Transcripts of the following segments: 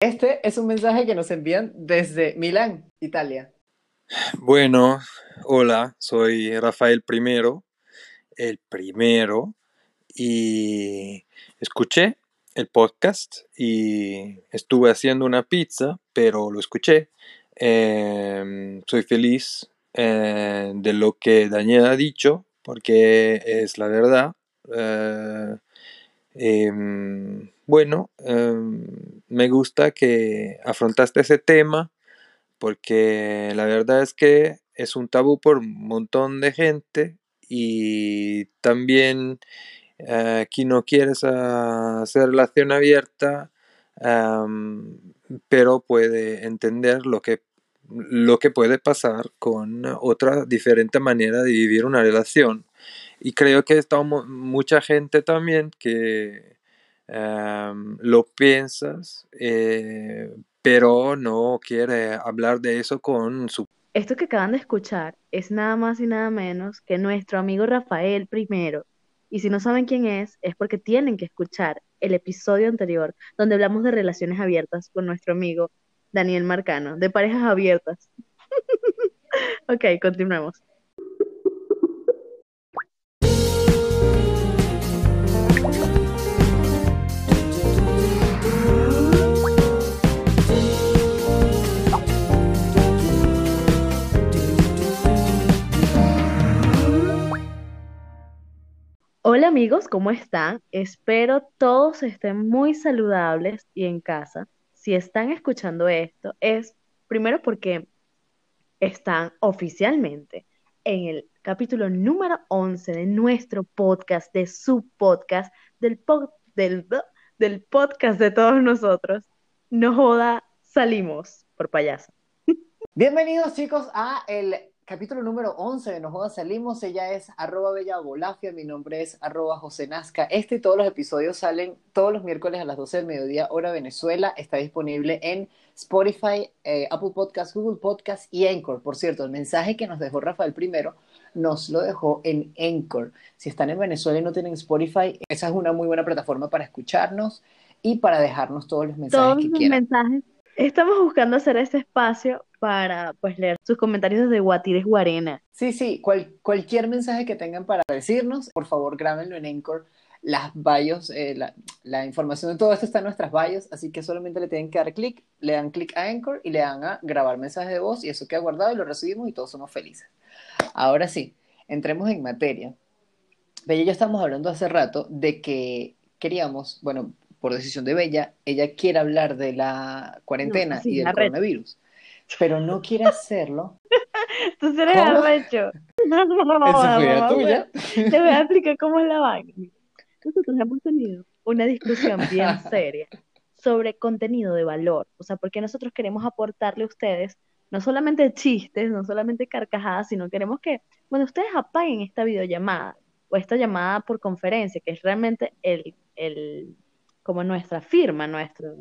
Este es un mensaje que nos envían desde Milán, Italia. Bueno, hola, soy Rafael Primero, el primero, y escuché el podcast y estuve haciendo una pizza, pero lo escuché. Em, soy feliz eh, de lo que Daniel ha dicho, porque es la verdad. Eh, em, bueno, em, me gusta que afrontaste ese tema porque la verdad es que es un tabú por un montón de gente y también uh, quien no quiere hacer relación abierta, pero puede entender lo que, lo que puede pasar con otra diferente manera de vivir una relación. Y creo que está mucha gente también que lo piensas, eh, pero no quiere hablar de eso con su... Esto que acaban de escuchar es nada más y nada menos que nuestro amigo Rafael primero. Y si no saben quién es, es porque tienen que escuchar el episodio anterior donde hablamos de relaciones abiertas con nuestro amigo Daniel Marcano, de parejas abiertas. ok, continuemos. Hola amigos, ¿cómo están? Espero todos estén muy saludables y en casa. Si están escuchando esto, es primero porque están oficialmente en el capítulo número 11 de nuestro podcast, de su podcast, del, del, del podcast de todos nosotros. No joda, salimos por payaso. Bienvenidos chicos a el capítulo número 11 de Nos Salimos. Ella es arroba bella golafia, mi nombre es arroba José Nazca. Este y todos los episodios salen todos los miércoles a las 12 del mediodía, hora Venezuela. Está disponible en Spotify, eh, Apple Podcast, Google Podcast y Anchor. Por cierto, el mensaje que nos dejó Rafael primero nos lo dejó en Anchor. Si están en Venezuela y no tienen Spotify, esa es una muy buena plataforma para escucharnos y para dejarnos todos los mensajes todos que quieran. mensajes. Estamos buscando hacer este espacio para pues leer sus comentarios de Guatires Guarena. Sí, sí, cualquier mensaje que tengan para decirnos, por favor grábenlo en Anchor. Las bios, eh, la, información de todo esto está en nuestras bios, así que solamente le tienen que dar clic, le dan clic a Anchor y le dan a grabar mensajes de voz y eso queda guardado y lo recibimos y todos somos felices. Ahora sí, entremos en materia. Bella y yo estamos hablando hace rato de que queríamos, bueno, por decisión de Bella, ella quiere hablar de la cuarentena No, sí, y del red. coronavirus, pero no quiere hacerlo. Tú eres arrecho. Fue la Mamá, tuya. Te voy a explicar cómo es la vaina. Nosotros hemos tenido una discusión bien seria sobre contenido de valor. O sea, porque nosotros queremos aportarle a ustedes no solamente chistes, no solamente carcajadas, sino queremos que cuando ustedes apaguen esta videollamada o esta llamada por conferencia, que es realmente el, el como nuestra firma, nuestro,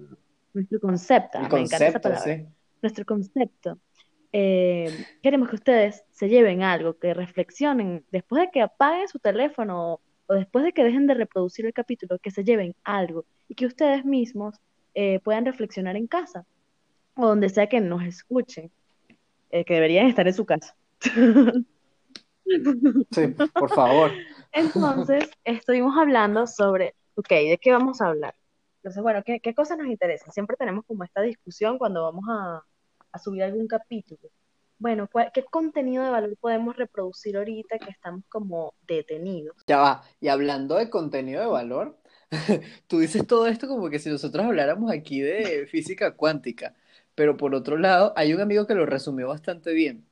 nuestro concepto. Me encanta esa palabra sí. nuestro concepto. Eh, queremos que ustedes se lleven algo, que reflexionen después de que apaguen su teléfono o, o después de que dejen de reproducir el capítulo, que se lleven algo y que ustedes mismos eh, puedan reflexionar en casa o donde sea que nos escuchen, eh, que deberían estar en su casa. Sí, por favor. Entonces, estuvimos hablando sobre, ok, ¿de qué vamos a hablar? Entonces, bueno, ¿qué, qué cosas nos interesan? Siempre tenemos como esta discusión cuando vamos a, a subir algún capítulo. Bueno, ¿cuál- ¿qué contenido de valor podemos reproducir ahorita que estamos como detenidos? Ya va. Y hablando de contenido de valor, tú dices todo esto como que si nosotros habláramos aquí de física cuántica, pero por otro lado, hay un amigo que lo resumió bastante bien.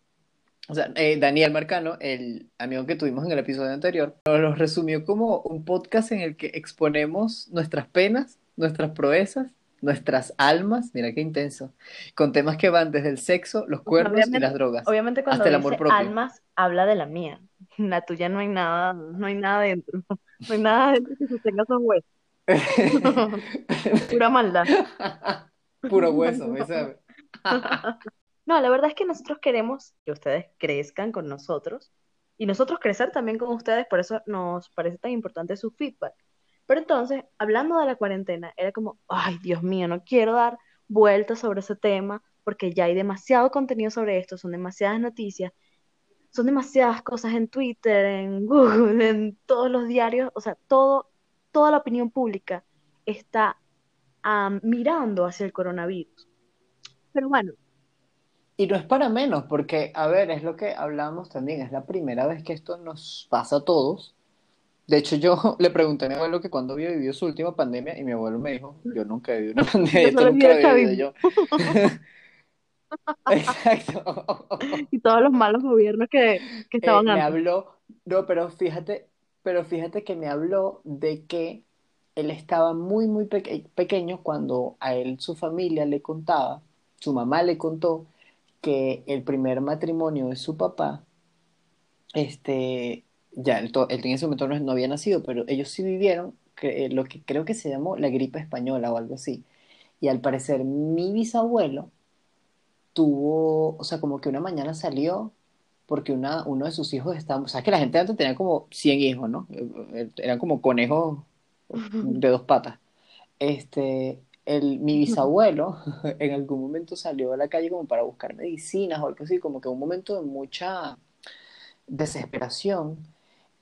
O sea, eh, Daniel Marcano, el amigo que tuvimos en el episodio anterior, nos lo resumió como un podcast en el que exponemos nuestras penas, nuestras proezas, nuestras almas, mira qué intenso, con temas que van desde el sexo, los cuernos y las drogas. Obviamente cuando Hasta el amor dice propio. almas, habla de la mía. La tuya no hay nada, no hay nada dentro. No hay nada dentro que sostenga esos huesos. Pura maldad. Puro hueso, ¿me sabe? No, la verdad es que nosotros queremos que ustedes crezcan con nosotros y nosotros crecer también con ustedes, por eso nos parece tan importante su feedback. Pero entonces, hablando de la cuarentena, era como, ay, Dios mío, no quiero dar vueltas sobre ese tema, porque ya hay demasiado contenido sobre esto, son demasiadas noticias, son demasiadas cosas en Twitter, en Google, en todos los diarios, o sea, todo, toda la opinión pública está ah, mirando hacia el coronavirus. Pero bueno, Y no es para menos, porque, a ver, es lo que hablamos también, es la primera vez que esto nos pasa a todos. De hecho, yo le pregunté a mi abuelo que cuándo había vivido su última pandemia y mi abuelo me dijo, yo nunca he vivido una pandemia, yo nunca había vivido yo. Exacto. y todos los malos gobiernos que, que Eh, estaban me antes. habló, no, pero fíjate, pero fíjate que me habló de que él estaba muy, muy peque- pequeño cuando a él su familia le contaba, su mamá le contó que el primer matrimonio de su papá, este, ya él, to- él en ese momento no, no había nacido, pero ellos sí vivieron que, eh, lo que creo que se llamó la gripe española o algo así. Y al parecer mi bisabuelo tuvo, o sea, como que una mañana salió porque una, uno de sus hijos estaba, o sea, que la gente antes tenía como 100 hijos, ¿no? Eh, eh, Eran como conejos de dos patas. Este, el, mi bisabuelo en algún momento salió a la calle como para buscar medicinas o algo así, como que un momento de mucha desesperación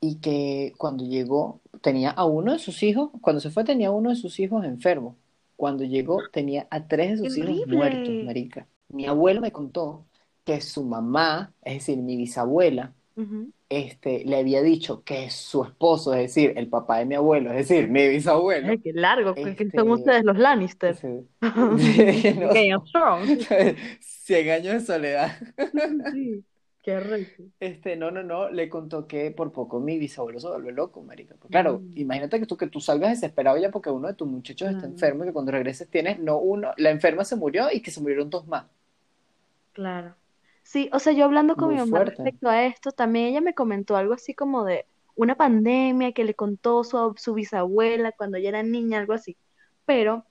y que cuando llegó tenía a uno de sus hijos, cuando se fue tenía a uno de sus hijos enfermo. Cuando llegó tenía a tres de ¡Qué sus hijos muertos, horrible! marica. Mi abuelo me contó que su mamá, es decir, mi bisabuela, Ujú. este, le había dicho que su esposo, es decir, el papá de mi abuelo, es decir, mi bisabuelo, Ay, qué largo, que que son este, ustedes los Lannister. ese- De no, Game of Thrones. 100 años de soledad. Sí, qué rico. Este, no, no, no, le contó que por poco mi bisabuelo se vuelve loco, marica. Pues claro, Mm. imagínate que tú, que tú salgas desesperado ya porque uno de tus muchachos está enfermo y que cuando regreses tienes, no uno, la enferma se murió y que se murieron dos más. claro. Sí, o sea, yo hablando con Muy mi mamá fuerte. respecto a esto, también ella me comentó algo así como de una pandemia que le contó su, su bisabuela cuando ella era niña, algo así. Pero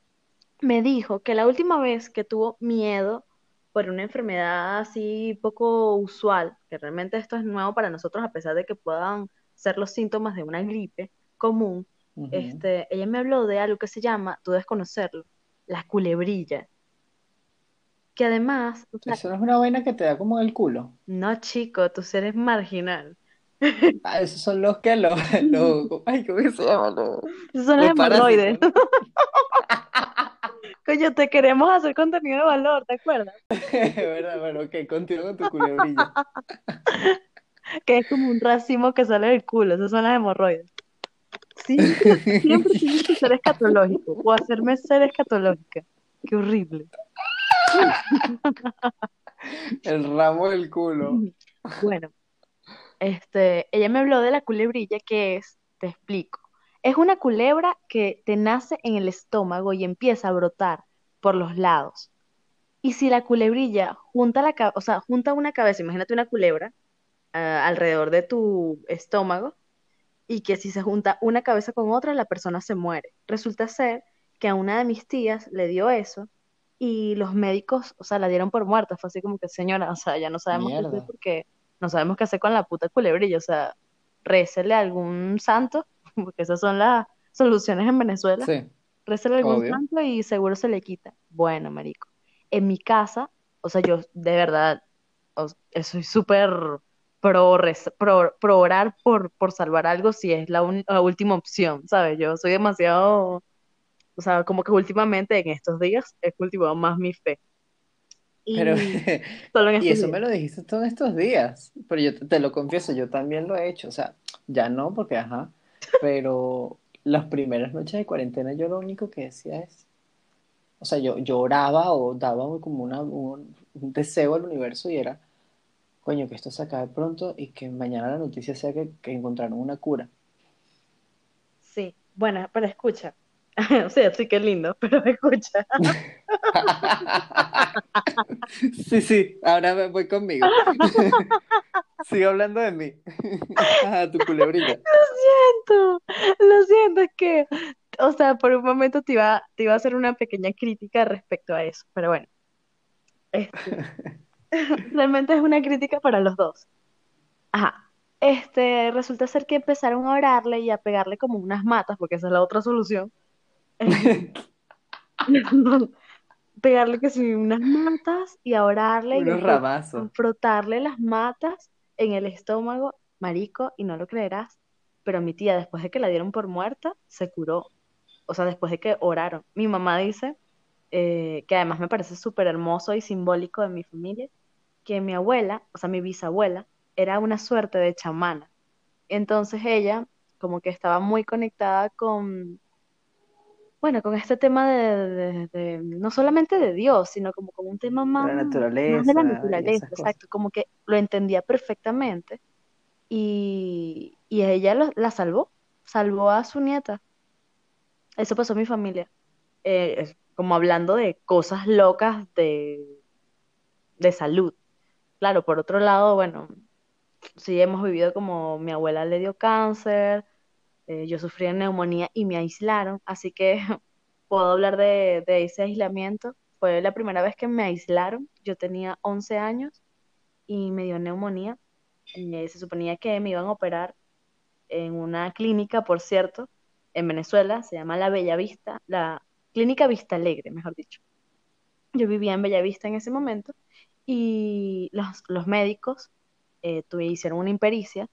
me dijo que la última vez que tuvo miedo por una enfermedad así poco usual, que realmente esto es nuevo para nosotros a pesar de que puedan ser los síntomas de una gripe común, este, ella me habló de algo que se llama, tú debes conocerlo, la culebrilla, que además, Eso no es una vaina que te da como en el culo. no chico, tú eres marginal. Ah, esos son los que los, los, ay, ¿cómo se llama? Esos son los los hemorroides. Coño, te queremos hacer contenido de valor, ¿te acuerdas? ¿Verdad? Bueno, ok, continúa con tu culebrilla. Que es como un racimo que sale del culo, esos son las hemorroides. Siempre, siempre tienes que ser escatológico o hacerme ser escatológica. Qué horrible. El ramo del culo. Bueno, este, ella me habló de la culebrilla que es, te explico, es una culebra que te nace en el estómago y empieza a brotar por los lados. Y si la culebrilla junta la, o sea, junta una cabeza, imagínate una culebra ah, alrededor de tu estómago y que si se junta una cabeza con otra, la persona se muere. Resulta ser que a una de mis tías le dio eso y los médicos, o sea, la dieron por muerta. Fue así como que, señora, o sea, ya no sabemos qué hacer porque no sabemos qué hacer con la puta culebrilla. O sea, récele a algún santo, porque esas son las soluciones en Venezuela. Sí, a algún santo y seguro se le quita. Bueno, marico, en mi casa, o sea, yo de verdad o- soy súper pro, pro, pro orar por, por salvar algo si es la, un- la última opción, ¿sabes? Yo soy demasiado, o sea, como que últimamente en estos días he cultivado más mi fe. Pero, Y solo en y eso días. me lo dijiste todos estos días. Pero yo te, te lo confieso, yo también lo he hecho. O sea, ya no, porque ajá. Pero las primeras noches de cuarentena yo lo único que decía es, o sea, yo, yo oraba o daba como una, un, un deseo al universo y era, coño, que esto se acabe pronto y que mañana la noticia sea que, que encontraron una cura. Sí, bueno, pero escucha. O sea, sí que lindo, pero escucha. Sí, sí, ahora me voy conmigo. Sigo hablando de mí. Ajá, tu culebrilla. Lo siento, lo siento, es que, o sea, por un momento te iba, te iba a hacer una pequeña crítica respecto a eso, pero bueno, este, realmente es una crítica para los dos. Ajá, este, resulta ser que empezaron a orarle y a pegarle como unas matas, porque esa es la otra solución, pegarle que sí unas matas y a orarle y a Unos ramazos. frotarle las matas en el estómago, marico, y no lo creerás, pero mi tía, después de que la dieron por muerta, se curó. O sea, después de que oraron. Mi mamá dice, eh, que además me parece súper hermoso y simbólico de mi familia, que mi abuela, o sea, mi bisabuela, era una suerte de chamana. Entonces ella como que estaba muy conectada con, bueno, con este tema de, de- de- no solamente de Dios, sino como con un tema más, De la más de la naturaleza naturaleza, exacto, como que lo entendía perfectamente y, y ella lo- la salvó, salvó a su nieta. Eso pasó en mi familia. Eh, como hablando de cosas locas de, de salud. Claro, por otro lado, bueno, sí hemos vivido como mi abuela le dio cáncer, eh, yo sufrí neumonía y me aislaron, así que puedo hablar de, ese aislamiento. Fue la primera vez que me aislaron, yo tenía 11 años y me dio neumonía. Eh, se suponía que me iban a operar en una clínica, por cierto, en Venezuela, se llama La Bella Vista, la Clínica Vista Alegre, mejor dicho. Yo vivía en Bellavista en ese momento y los, médicos eh, hicieron una impericia,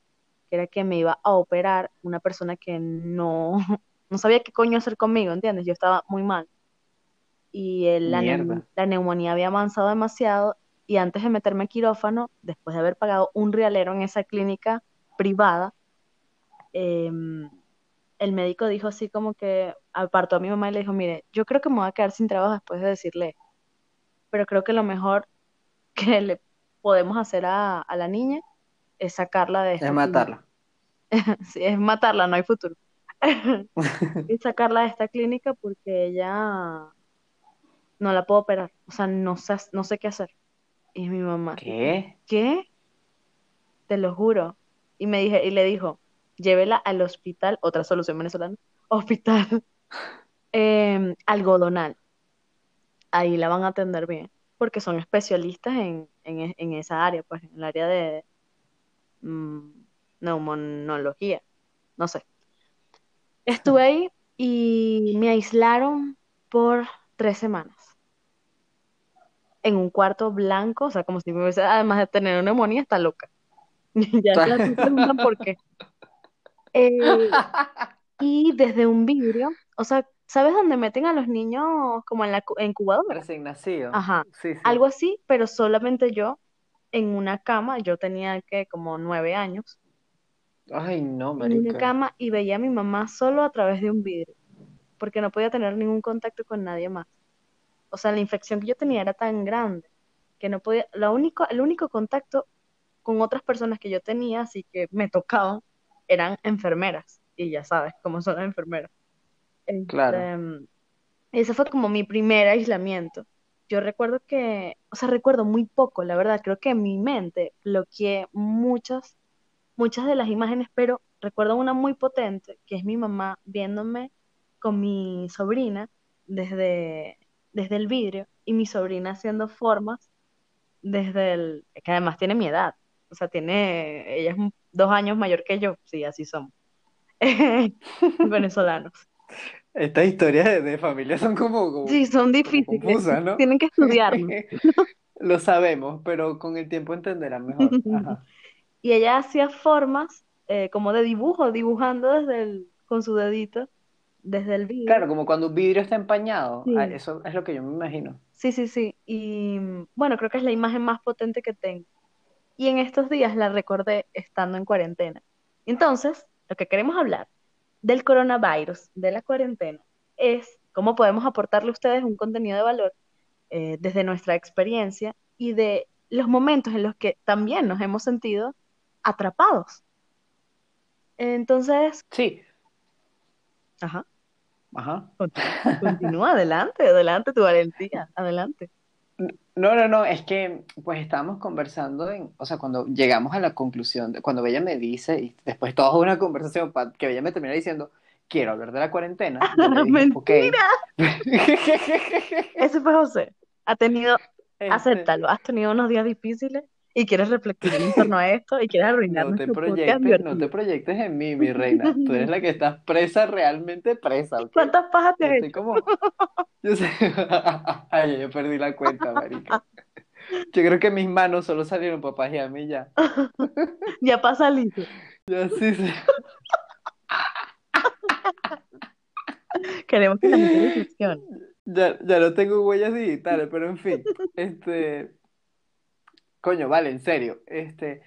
que era que me iba a operar una persona que no, no sabía qué coño hacer conmigo, ¿entiendes? Yo estaba muy mal. Y el- la, neu- Mierda. la neumonía había avanzado demasiado y antes de meterme a quirófano, después de haber pagado un realero en esa clínica privada, em, el médico dijo así como que apartó a mi mamá y le dijo, mire, yo creo que me voy a quedar sin trabajo después de decirle, pero creo que lo mejor que le podemos hacer a, a la niña es sacarla de esta Es matarla. Sí, es matarla, no hay futuro. Es sacarla de esta clínica porque ella no la puedo operar, o sea, no sé, no sé qué hacer. Y mi mamá, ¿Qué? ¿qué? Te lo juro. Y me dije, y le dijo, llévela al hospital, otra solución venezolana, hospital eh, algodonal. Ahí la van a atender bien, porque son especialistas en, en, en esa área, pues en el área de neumonología, no sé. Estuve ahí y me aislaron por tres semanas en un cuarto blanco, o sea, como si me hubiese, además de tener una neumonía, está loca. Ya se se preguntan por qué. Eh, y desde un vidrio, o sea, ¿sabes dónde meten a los niños como en la cu- incubadora? Recién nacido. Ajá, Sí, sí. algo así, pero solamente yo en una cama, yo tenía que como nueve años, Ay, no, en una marica. cama y veía a mi mamá solo a través de un vidrio, porque no podía tener ningún contacto con nadie más. O sea, la infección que yo tenía era tan grande que no podía, lo único, el único contacto con otras personas que yo tenía, así que me tocaban, eran enfermeras, y ya sabes cómo son las enfermeras. Claro. Este, ese fue como mi primer aislamiento. Yo recuerdo que, o sea, recuerdo muy poco, la verdad, creo que en mi mente bloqueé muchas, muchas de las imágenes, pero recuerdo una muy potente, que es mi mamá viéndome con mi sobrina desde, desde el vidrio y mi sobrina haciendo formas desde el, que además tiene mi edad, o sea, tiene, ella es un- dos años mayor que yo, sí, así somos, venezolanos. Estas historias de, familia son como, como, Sí, son difíciles, confusas, ¿no? tienen que estudiarlo. Lo sabemos, pero con el tiempo entenderán mejor. Ajá. Y ella hacía formas eh, como de dibujo, dibujando desde el, con su dedito, desde el vidrio. Claro, como cuando un vidrio está empañado. Sí. Ah, Eso es lo que yo me imagino. Sí, sí, sí. Y bueno, creo que es la imagen más potente que tengo. Y en estos días la recordé estando en cuarentena. Entonces, lo que queremos hablar del coronavirus, de la cuarentena, es cómo podemos aportarle a ustedes un contenido de valor eh, desde nuestra experiencia y de los momentos en los que también nos hemos sentido atrapados. Entonces, Sí. ajá, Ajá. continúa, continúa, adelante, adelante tu valentía, adelante. No, no, no, es que pues estábamos conversando en, o sea, cuando llegamos a la conclusión, de, cuando Bella me dice, y después toda una conversación, pa- que Bella me termina diciendo, quiero hablar de la cuarentena, le dije, ok. Ese fue José. Ha tenido, Este, acéptalo, has tenido unos días difíciles y quieres reflexionar en torno a esto y quieres arruinar No te proyectes, no te proyectes en mí, mi reina. Tú eres la que estás presa, realmente presa. ¿Cuántas pajas te estoy como, yo sé, ay, yo perdí la cuenta, marica. Yo creo que mis manos solo salieron pajearme y ya. Ya pasa listo. Ya sí, sí. Queremos que la gente reflexione. Ya, ya no tengo huellas digitales, pero en fin, este, coño, vale, en serio, este,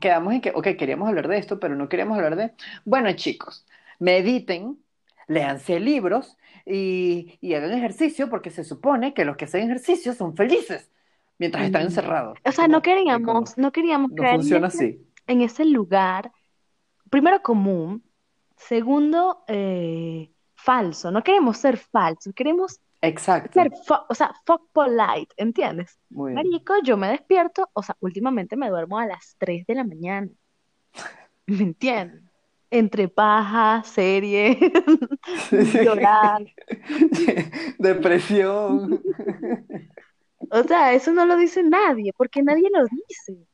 quedamos en que, ok, queríamos hablar de esto, pero no queríamos hablar de, bueno, chicos, mediten, léanse libros y, y hagan ejercicio porque se supone que los que hacen ejercicio son felices mientras están encerrados. O sea, Como, no queríamos, no queríamos No caer en funciona ese, así. en ese lugar, primero común, segundo eh, falso. No queremos ser falsos, queremos Exacto, ser, o sea, fuck polite, ¿entiendes? muy bien. Marico, yo me despierto, o sea, últimamente me duermo a las 3 de la mañana, ¿me entiendes? Entre paja, serie, llorar. Depresión. O sea, eso no lo dice nadie, porque nadie lo dice.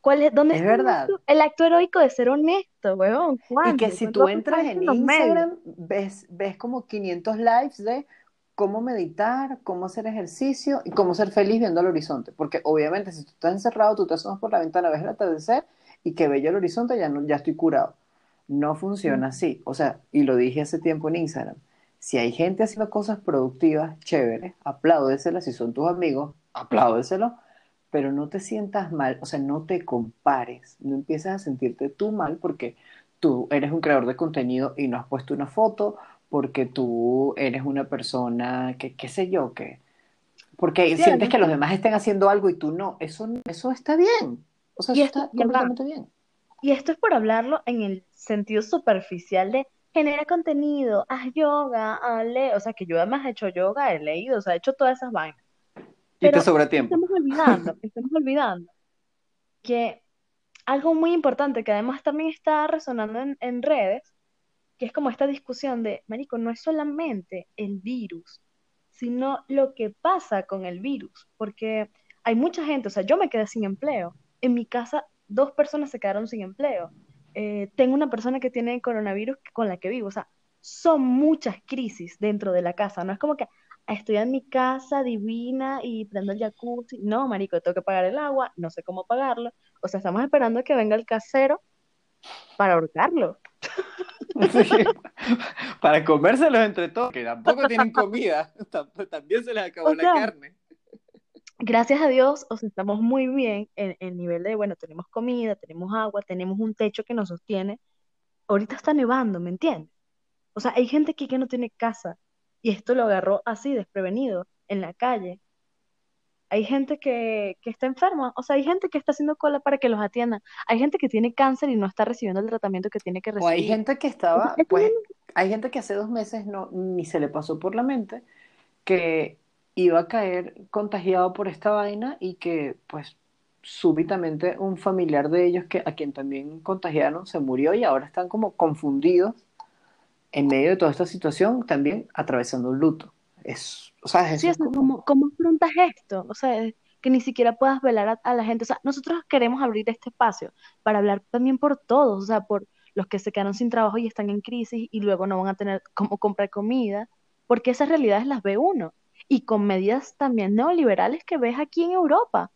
¿Cuál es, dónde Es está verdad. el acto heroico de ser honesto, weón? Y que si ¿Cuándo tú entras en? Instagram, ves, ves como 500 lives de cómo meditar, cómo hacer ejercicio y cómo ser feliz viendo el horizonte. Porque obviamente si tú estás encerrado, tú te asomas por la ventana, ves el atardecer y que bello el horizonte, ya, no, ya estoy curado. No funciona así. O sea, y lo dije hace tiempo en Instagram. Si hay gente haciendo cosas productivas, chéveres, apláudeselas. Si son tus amigos, apláudeselos. Pero no te sientas mal, o sea, no te compares. No empieces a sentirte tú mal porque tú eres un creador de contenido y no has puesto una foto, porque tú eres una persona que, qué sé yo, que... Porque Sí, sientes que los demás estén haciendo algo y tú no. Eso, eso está bien. O sea, Y eso esto- está completamente bien. Y esto es por hablarlo en el sentido superficial de genera contenido, haz yoga, haz o sea, que yo además he hecho yoga, he leído, o sea, he hecho todas esas vainas. Y te Pero sobra tiempo. estamos olvidando, estamos olvidando que algo muy importante que además también está resonando en, en redes, que es como esta discusión de, marico, no es solamente el virus, sino lo que pasa con el virus, porque hay mucha gente, o sea, yo me quedé sin empleo, en mi casa dos personas se quedaron sin empleo, Eh, tengo una persona que tiene coronavirus con la que vivo, o sea, son muchas crisis dentro de la casa, no es como que "Ah, estoy en mi casa divina y prendo el jacuzzi, no, marico, tengo que pagar el agua, no sé cómo pagarlo, o sea, estamos esperando que venga el casero para ahorcarlo. Para comérselos entre todos, que tampoco tienen comida, tam- también se les acabó O la carne. gracias a Dios, o sea, estamos muy bien en el nivel de, bueno, tenemos comida, tenemos agua, tenemos un techo que nos sostiene. Ahorita está nevando, ¿me entiendes? O sea, hay gente aquí que no tiene casa y esto lo agarró así, desprevenido, en la calle. Hay gente que, que está enferma, o sea, hay gente que está haciendo cola para que los atiendan. Hay gente que tiene cáncer y no está recibiendo el tratamiento que tiene que O hay recibir. gente que estaba, pues, hay gente que hace dos meses no, ni se le pasó por la mente que iba a caer contagiado por esta vaina y que, pues, súbitamente un familiar de ellos que a quien también contagiaron se murió y ahora están como confundidos en medio de toda esta situación, también atravesando un luto. Es, o sea, Sí, eso o es sea, como, ¿cómo, cómo afrontas esto? O sea, que ni siquiera puedas velar a, a la gente. O sea, nosotros queremos abrir este espacio para hablar también por todos, o sea, por los que se quedaron sin trabajo y están en crisis y luego no van a tener cómo comprar comida, porque esas realidades las ve uno. Y con medidas también neoliberales que ves aquí en Europa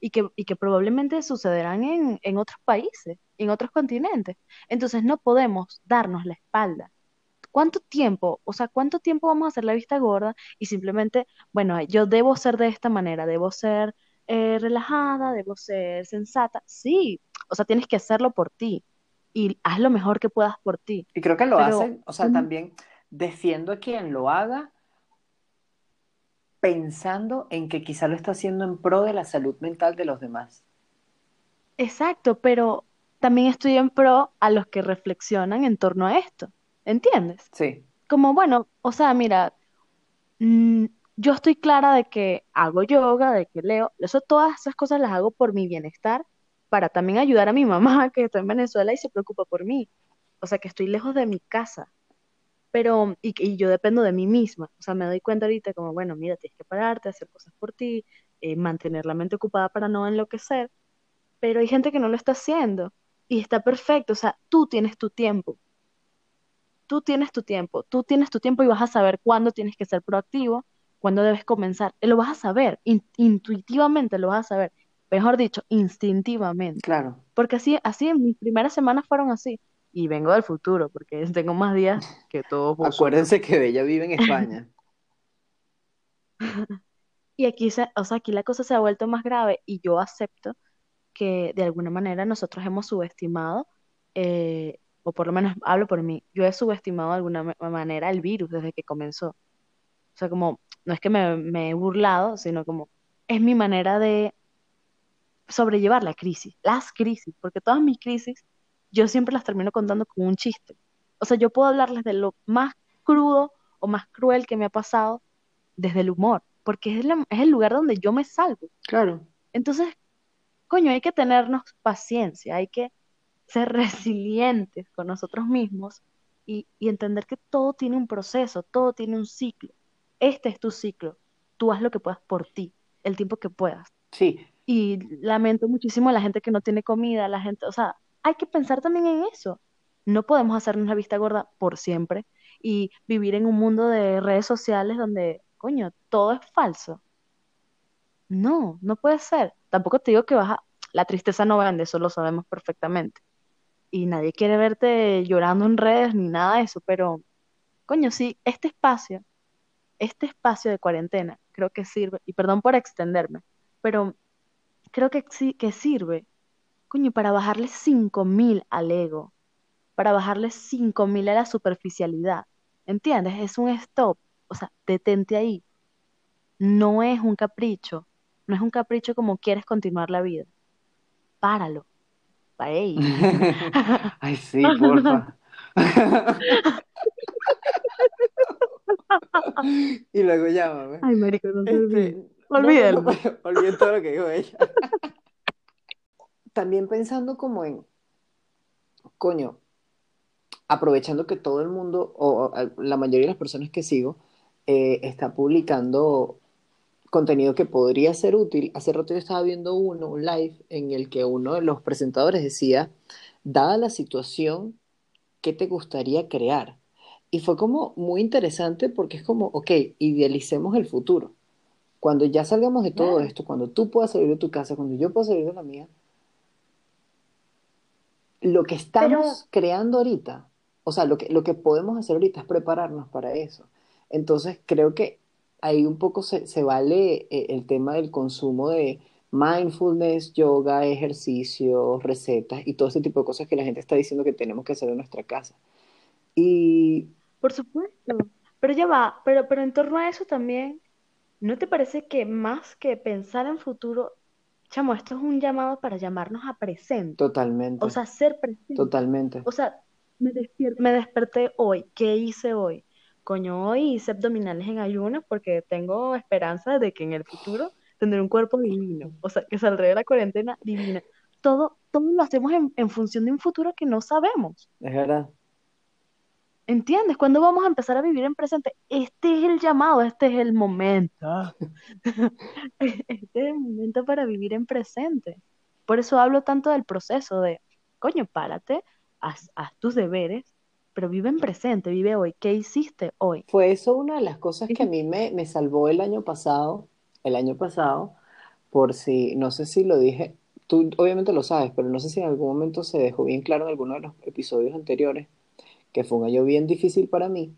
y que, y que probablemente sucederán en, en otros países, en otros continentes. Entonces no podemos darnos la espalda. ¿Cuánto tiempo, o sea, cuánto tiempo vamos a hacer la vista gorda y simplemente, bueno, yo debo ser de esta manera, debo ser eh, relajada, debo ser sensata? Sí, o sea, tienes que hacerlo por ti y haz lo mejor que puedas por ti. y creo que lo Pero, hacen, o sea, también defiendo a quien lo haga pensando en que quizá lo está haciendo en pro de la salud mental de los demás. Exacto, pero también estoy en pro a los que reflexionan en torno a esto, ¿entiendes? Sí, Como, bueno, o sea, mira, mm, yo estoy clara de que hago yoga, de que leo, eso, todas esas cosas las hago por mi bienestar, para también ayudar a mi mamá que está en Venezuela y se preocupa por mí. O sea, que estoy lejos de mi casa. pero, y, y yo dependo de mí misma, o sea, me doy cuenta ahorita como, bueno, mira, tienes que pararte, hacer cosas por ti, eh, mantener la mente ocupada para no enloquecer, pero hay gente que no lo está haciendo y está perfecto, o sea, tú tienes tu tiempo, tú tienes tu tiempo, tú tienes tu tiempo y vas a saber cuándo tienes que ser proactivo, cuándo debes comenzar, lo vas a saber, in- intuitivamente lo vas a saber, mejor dicho, instintivamente. Claro. Porque así, así, mis primeras semanas fueron así. Y vengo del futuro, porque tengo más días que todos vosotros. Acuérdense que Bella vive en España. Y aquí, se, o sea, aquí la cosa se ha vuelto más grave y yo acepto que de alguna manera nosotros hemos subestimado, eh, o por lo menos hablo por mí, yo he subestimado de alguna ma- manera el virus desde que comenzó. O sea, como, no es que me, me he burlado, sino como, es mi manera de sobrellevar la crisis, las crisis, porque todas mis crisis yo siempre las termino contando con un chiste. O sea, yo puedo hablarles de lo más crudo o más cruel que me ha pasado desde el humor, porque es, la- es el lugar donde yo me salvo. Claro. Entonces, coño, hay que tenernos paciencia, hay que ser resilientes con nosotros mismos y, y entender que todo tiene un proceso, todo tiene un ciclo. Este es tu ciclo. Tú haz lo que puedas por ti, el tiempo que puedas. Sí, Y lamento muchísimo a la gente que no tiene comida, la gente, o sea, hay que pensar también en eso. No podemos hacernos la vista gorda por siempre y vivir en un mundo de redes sociales donde, coño, todo es falso. No, no puede ser. Tampoco te digo que vas a... La tristeza no vende, eso lo sabemos perfectamente. Y nadie quiere verte llorando en redes ni nada de eso, pero, coño, sí, este espacio, este espacio de cuarentena, creo que sirve, y perdón por extenderme, pero creo que sí que sirve, coño, para bajarle 5000 al ego, para bajarle 5000 a la superficialidad. ¿Entiendes? Es un stop. O sea, detente ahí. No es un capricho. No es un capricho como quieres continuar la vida. Páralo. Pa' ey. Ay, sí, porfa. Y luego llámame. Ay, marico, no se Este, no, olviden todo lo que dijo ella. También pensando como en, coño, aprovechando que todo el mundo, o o, la mayoría de las personas que sigo, eh, está publicando contenido que podría ser útil. Hace rato yo estaba viendo uno, un live, en el que uno de los presentadores decía, dada la situación, ¿qué te gustaría crear? Y fue como muy interesante porque es como, ok, idealicemos el futuro. Cuando ya salgamos de todo esto, cuando tú puedas salir de tu casa, cuando yo pueda salir de la mía, lo que estamos creando ahorita, o sea, lo que, lo que podemos hacer ahorita es prepararnos para eso. Entonces, creo que ahí un poco se, se vale eh, el tema del consumo de mindfulness, yoga, ejercicios, recetas y todo ese tipo de cosas que la gente está diciendo que tenemos que hacer en nuestra casa. Y Por supuesto. Pero ya va, pero, pero en torno a eso también, ¿no te parece que más que pensar en futuro, chamo, esto es un llamado para llamarnos a presente? totalmente, O sea, ser presente. totalmente. O sea, me me desperté hoy. ¿Qué hice hoy? Coño, hoy hice abdominales en ayunas porque tengo esperanza de que en el futuro tendré un cuerpo divino. O sea, que saldré de la cuarentena divina. Todo, todo lo hacemos en, en función de un futuro que no sabemos. Es verdad. ¿Entiendes? ¿Cuándo vamos a empezar a vivir en presente? Este es el llamado, este es el momento. Este es el momento para vivir en presente. Por eso hablo tanto del proceso de, coño, párate, haz, haz tus deberes, pero vive en presente, vive hoy. ¿Qué hiciste hoy? Fue eso una de las cosas que a mí me, me salvó el año pasado, el año pasado, por si, no sé si lo dije, tú obviamente lo sabes, pero no sé si en algún momento se dejó bien claro en alguno de los episodios anteriores, que fue un año bien difícil para mí,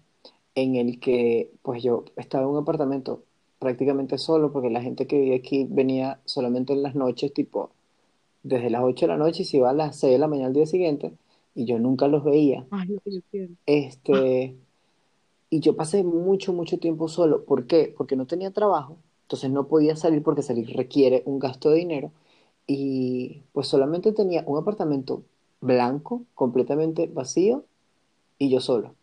en el que pues yo estaba en un apartamento prácticamente solo, porque la gente que vivía aquí venía solamente en las noches, tipo desde las 8 de la noche y se iba a las 6 de la mañana al día siguiente, y yo nunca los veía. Ay, lo que yo quiero. Este, y yo pasé mucho, mucho tiempo solo. ¿Por qué? Porque no tenía trabajo, entonces no podía salir porque salir requiere un gasto de dinero. Y pues solamente tenía un apartamento blanco, completamente vacío, y yo solo,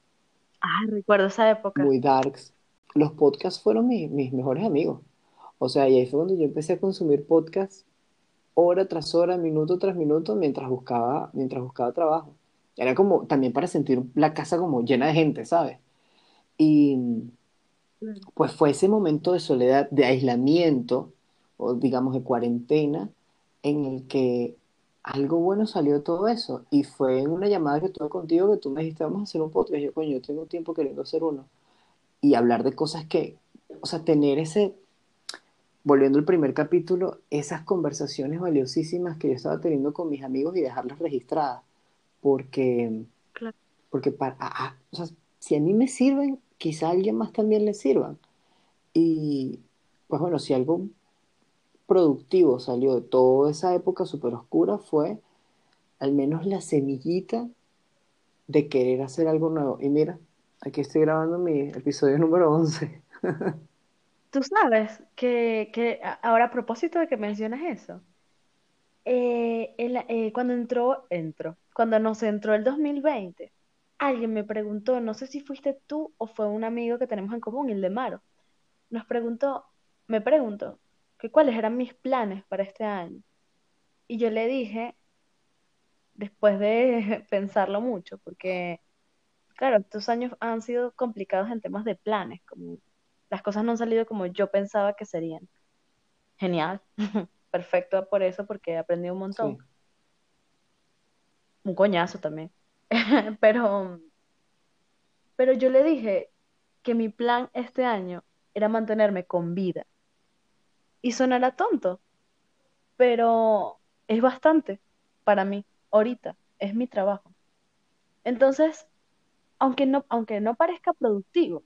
Ay, recuerdo esa época. muy darks. Los podcasts fueron mi- mis mejores amigos. O sea, y ahí fue cuando yo empecé a consumir podcasts hora tras hora, minuto tras minuto, mientras buscaba, mientras buscaba trabajo. Era como también para sentir la casa como llena de gente, ¿sabes? Y pues fue ese momento de soledad, de aislamiento, o digamos de cuarentena, en el que algo bueno salió de todo eso. Y fue en una llamada que tuve contigo que tú me dijiste, vamos a hacer un podcast. Y yo, coño, yo tengo tiempo queriendo hacer uno. Y hablar de cosas que, o sea, tener ese, volviendo al primer capítulo, esas conversaciones valiosísimas que yo estaba teniendo con mis amigos y dejarlas registradas. Porque, Claro. porque para, a- a- o sea, si a mí me sirven, quizá a alguien más también le sirvan. Y pues bueno, si algo productivo salió de toda esa época súper oscura fue al menos la semillita de querer hacer algo nuevo. Y mira, aquí estoy grabando mi episodio número 11. Tú sabes que, que ahora a propósito de que mencionas eso, eh, el- eh, cuando entró, entró, cuando nos entró el 2020, alguien me preguntó, no sé si fuiste tú o fue un amigo que tenemos en común, el de Maro, nos preguntó, me preguntó, que cuáles eran mis planes para este año. Y yo le dije, después de pensarlo mucho, porque, claro, estos años han sido complicados en temas de planes, como las cosas no han salido como yo pensaba que serían. Genial, perfecto por eso, porque he aprendido un montón. Un coñazo también. Pero, pero yo le dije que mi plan este año era mantenerme con vida. Y sonará tonto, pero es bastante para mí ahorita, es mi trabajo. Entonces, aunque no, aunque no parezca productivo,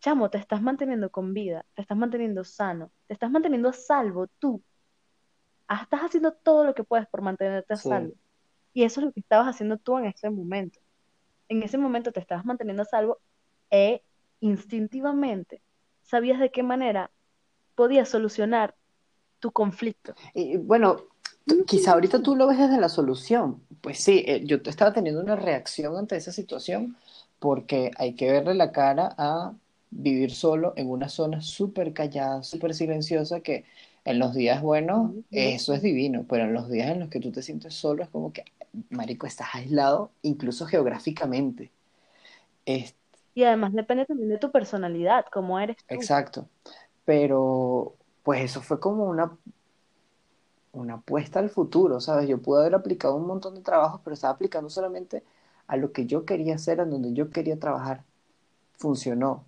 chamo, te estás manteniendo con vida, te estás manteniendo sano, te estás manteniendo a salvo tú. Ah, Estás haciendo todo lo que puedes por mantenerte a sí. salvo. Y eso es lo que estabas haciendo tú en ese momento. En ese momento te estabas manteniendo a salvo e instintivamente sabías de qué manera podías solucionar tu conflicto. Y bueno, quizá ahorita tú lo ves desde la solución. Pues sí, eh, yo estaba teniendo una reacción ante esa situación porque hay que verle la cara a vivir solo en una zona súper callada, súper silenciosa, que en los días buenos eso es divino, pero en los días en los que tú te sientes solo es como que, marico, estás aislado incluso geográficamente. Es- Y además depende también de tu personalidad, cómo eres tú. exacto. Pero pues eso fue como una una apuesta al futuro, ¿sabes? Yo pude haber aplicado un montón de trabajos, pero estaba aplicando solamente a lo que yo quería hacer, en donde yo quería trabajar. Funcionó.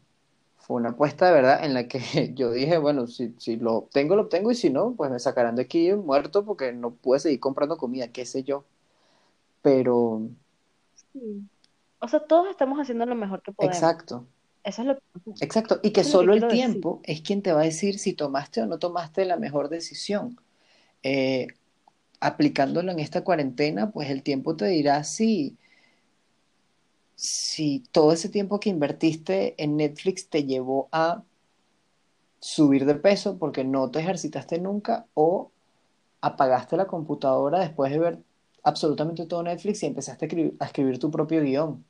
Fue una apuesta de verdad en la que yo dije, bueno, si, si lo obtengo, lo obtengo, y si no, pues me sacarán de aquí muerto porque no pude seguir comprando comida, qué sé yo. Pero, Sí. O sea, todos estamos haciendo lo mejor que podemos. exacto, Eso es lo que, exacto. Y que eso solo el decir. tiempo es quien te va a decir si tomaste o no tomaste la mejor decisión. Eh, aplicándolo en esta cuarentena, pues el tiempo te dirá si, si todo ese tiempo que invertiste en Netflix te llevó a subir de peso porque no te ejercitaste nunca o apagaste la computadora después de ver absolutamente todo Netflix y empezaste a escribir, a escribir tu propio guion.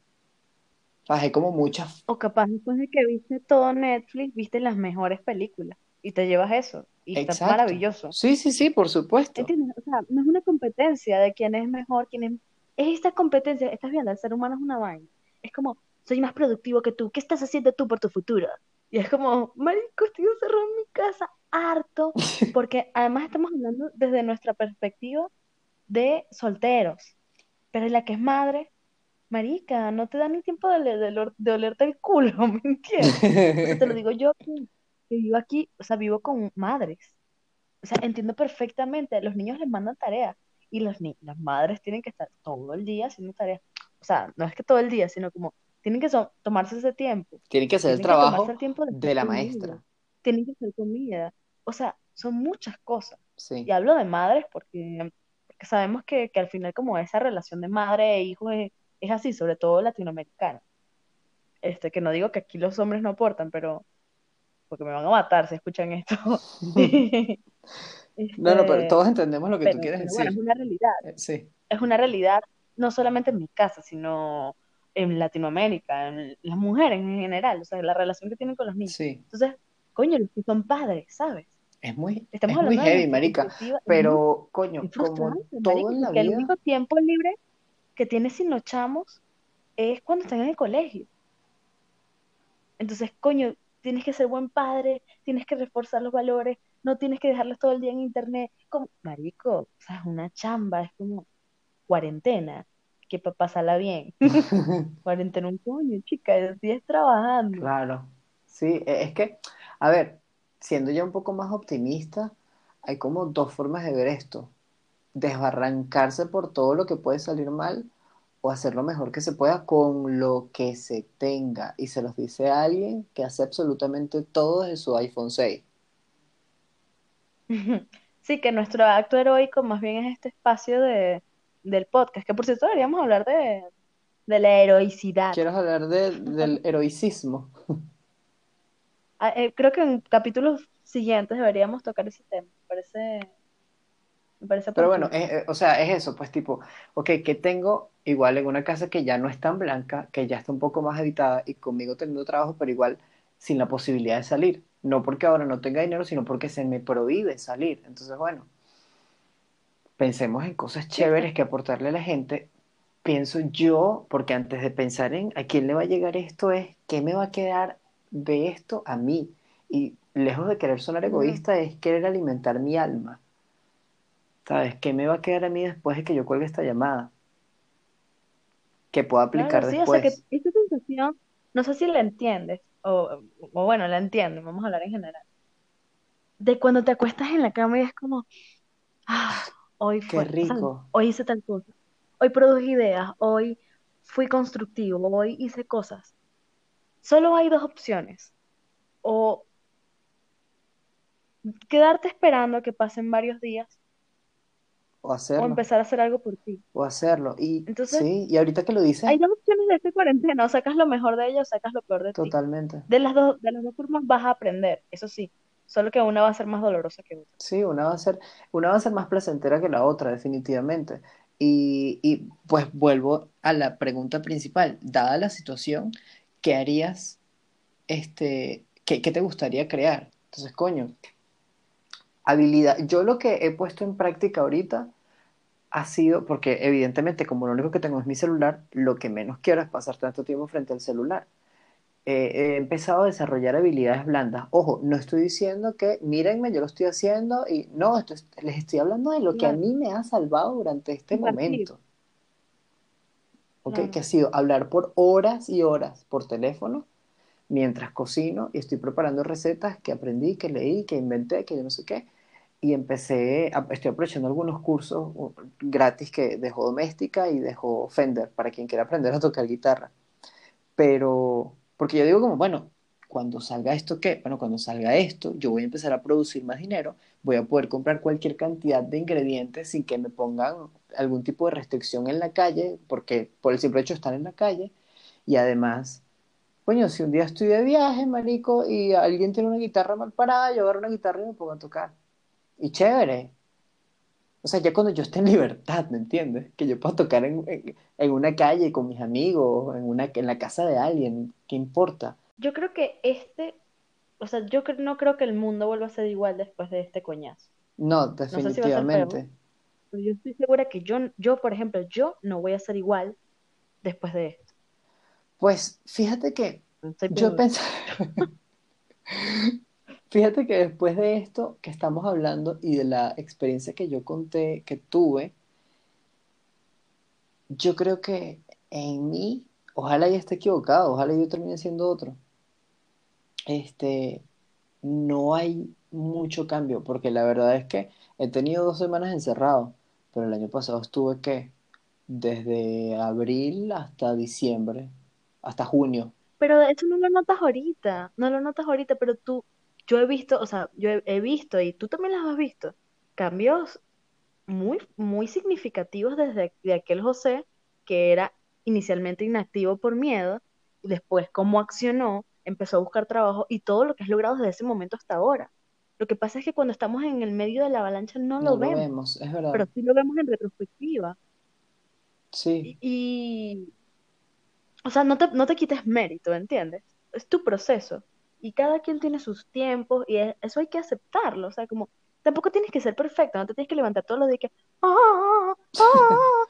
O sea, como muchas... O capaz después de que viste todo Netflix, viste las mejores películas y te llevas eso y está Exacto. maravilloso. Sí, sí, sí, por supuesto. ¿Entiendes? O sea, no es una competencia de quién es mejor, quién es... Es esta competencia, estás viendo, el ser humano es una vaina. Es como, soy más productivo que tú, ¿qué estás haciendo tú por tu futuro? Y es como, marico, estoy encerrado en mi casa, harto, porque además estamos hablando desde nuestra perspectiva de solteros, pero la que es madre, marica, no te da ni tiempo de, de, de, de olerte el culo, ¿me entiendes? Te lo digo yo que, vivo aquí, o sea, vivo con madres. O sea, entiendo perfectamente, los niños les mandan tareas y los ni las madres tienen que estar todo el día haciendo tareas. O sea, no es que todo el día, sino como tienen que so tomarse ese tiempo. Tienen que hacer el tienen trabajo tomarse el tiempo de, la comida, maestra. Tienen que hacer comida. O sea, son muchas cosas. Sí. Y hablo de madres porque sabemos que, que al final como esa relación de madre e hijo es, es así, sobre todo latinoamericana. Este, que no digo que aquí los hombres no aportan, pero porque me van a matar si escuchan esto. Este, no, no, pero todos entendemos lo que pero, tú quieres decir. Bueno, es una realidad. Eh, sí. Es una realidad no solamente en mi casa, sino en Latinoamérica, en las mujeres en general, o sea, la relación que tienen con los niños. Sí. Entonces, coño, los que son padres, ¿sabes? Es muy, Estamos es muy heavy, marica. Pero, coño, como todo en la porque el vida, único tiempo libre que tienes sin los chamos es cuando están en el colegio. Entonces, coño, tienes que ser buen padre, tienes que reforzar los valores, no tienes que dejarlos todo el día en internet. Como, marico, o sea, es una chamba, es como cuarentena, que para pasarla bien. Cuarentena un coño, chica, es trabajando. Claro, sí, e- es que, a ver, siendo ya un poco más optimista, hay como dos formas de ver esto. Desbarrancarse por todo lo que puede salir mal o hacer lo mejor que se pueda con lo que se tenga. Y se los dice a alguien que hace absolutamente todo desde su iPhone 6. Sí, que nuestro acto heroico más bien es este espacio de, del podcast, que por cierto deberíamos hablar de, de la heroicidad. Quiero hablar de- del heroicismo. Ah, eh, creo que en capítulos siguientes deberíamos tocar ese tema. Me parece, me parece Pero bueno, es- eh, o sea, es eso, pues tipo, ok, que tengo igual en una casa que ya no es tan blanca, que ya está un poco más habitada y conmigo teniendo trabajo, pero igual sin la posibilidad de salir. No porque ahora no tenga dinero, sino porque se me prohíbe salir. Entonces, bueno, pensemos en cosas chéveres que aportarle a la gente. Pienso yo, porque antes de pensar en a quién le va a llegar esto, es qué me va a quedar de esto a mí. Y lejos de querer sonar Mm, egoísta, es querer alimentar mi alma. ¿Sabes? ¿Qué me va a quedar a mí después de que yo cuelgue esta llamada? Que pueda claro, aplicar sí, o sea que después. esta sensación, no sé si la entiendes, o, o bueno, la entiendo, vamos a hablar en general, de cuando te acuestas en la cama y es como, ah, hoy Qué fue, o sea, rico. hoy hice tal cosa, hoy produje ideas, hoy fui constructivo, hoy hice cosas. Solo hay dos opciones, o quedarte esperando a que pasen varios días O o hacerlo. empezar a hacer algo por ti. O hacerlo. Y Entonces, sí, y ahorita que lo hay dices, dos opciones de esta cuarentena, o sacas lo mejor de ella o sacas lo peor de ti. totalmente. De las dos, de las dos formas vas a aprender, eso sí, solo que una va a ser más dolorosa que otra. Sí, una va a ser, una va a ser más placentera que la otra, definitivamente. Y, y pues vuelvo a la pregunta principal. Dada la situación, ¿qué harías? Este, ¿qué, qué te gustaría crear? Entonces, coño, habilidad. Yo lo que he puesto en práctica ahorita ha sido, porque evidentemente como lo único que tengo es mi celular, lo que menos quiero es pasar tanto tiempo frente al celular. Eh, he empezado a desarrollar habilidades blandas. Ojo, no estoy diciendo que mírenme, yo lo estoy haciendo y no, esto es- les estoy hablando de lo que a mí me ha salvado durante este momento, ¿ok? Que ha sido hablar por horas y horas por teléfono mientras cocino y estoy preparando recetas que aprendí, que leí, que inventé, que yo no sé qué. Y empecé, a- estoy aprovechando algunos cursos uh, gratis que dejó Doméstica y dejó Fender para quien quiera aprender a tocar guitarra. Pero, porque yo digo como, bueno, cuando salga esto, ¿qué? Bueno, cuando salga esto, yo voy a empezar a producir más dinero, voy a poder comprar cualquier cantidad de ingredientes sin que me pongan algún tipo de restricción en la calle, porque por el simple hecho de estar en la calle, y además, coño, si un día estoy de viaje, marico, y alguien tiene una guitarra mal parada, yo agarro una guitarra y me pongo a tocar. Y chévere. O sea, ya cuando yo esté en libertad, ¿me entiendes? Que yo pueda tocar en, en- en una calle con mis amigos, en una, en la casa de alguien, ¿qué importa? Yo creo que este, o sea, yo no creo que el mundo vuelva a ser igual después de este coñazo. No, No sé si pero yo estoy segura que yo, yo, por ejemplo, yo no voy a ser igual después de esto. Pues fíjate que Soy yo pensé, fíjate que después de esto que estamos hablando y de la experiencia que yo conté, que tuve, yo creo que en mí, ojalá ya esté equivocado, ojalá yo termine siendo otro. Este, no hay mucho cambio, porque la verdad es que he tenido dos semanas encerrado, pero el año pasado estuve, ¿qué? Desde abril hasta diciembre, hasta junio. Pero eso no lo notas ahorita, no lo notas ahorita, pero tú, yo he visto, o sea, yo he, visto y tú también los has visto, cambios muy, muy significativos desde de aquel José que era inicialmente inactivo por miedo, y después cómo accionó, empezó a buscar trabajo y todo lo que has logrado desde ese momento hasta ahora. Lo que pasa es que cuando estamos en el medio de la avalancha no No lo lo vemos, vemos, es verdad. pero sí lo vemos en retrospectiva. Sí, Y, o sea, no te, no te quites mérito, ¿entiendes? Es tu proceso. Y cada quien tiene sus tiempos y es- eso hay que aceptarlo. O sea, como, tampoco tienes que ser perfecto, no te tienes que levantar todos los días que, "Ah, ah, ah,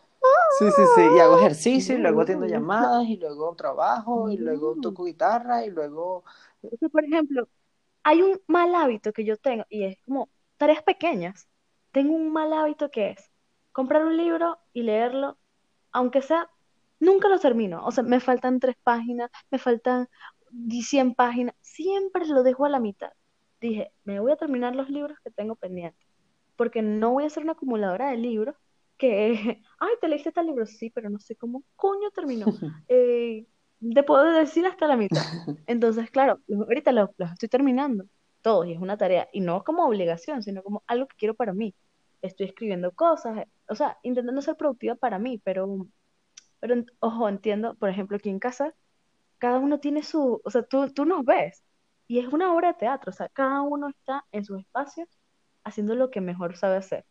Sí, sí, sí. Y hago ejercicio, y luego atiendo llamadas, y luego trabajo, y luego toco guitarra, y luego... O sea, por ejemplo, hay un mal hábito que yo tengo y es como tareas pequeñas. Tengo un mal hábito que es comprar un libro y leerlo, aunque sea, nunca lo termino. O sea, me faltan tres páginas, me faltan 100 páginas, siempre lo dejo a la mitad. Dije, me voy a terminar los libros que tengo pendientes, porque no voy a ser una acumuladora de libros que, ay, te leíste tal libro, sí, pero no sé cómo coño terminó. te puedo decir hasta la mitad. Entonces, claro, ahorita los, los estoy terminando, todos, y es una tarea, y no como obligación, sino como algo que quiero para mí. Estoy escribiendo cosas, eh, o sea, intentando ser productiva para mí, pero, pero ojo, entiendo, por ejemplo, aquí en casa, cada uno tiene su, o sea, tú, tú nos ves, y es una obra de teatro, o sea, cada uno está en su espacio haciendo lo que mejor sabe hacer.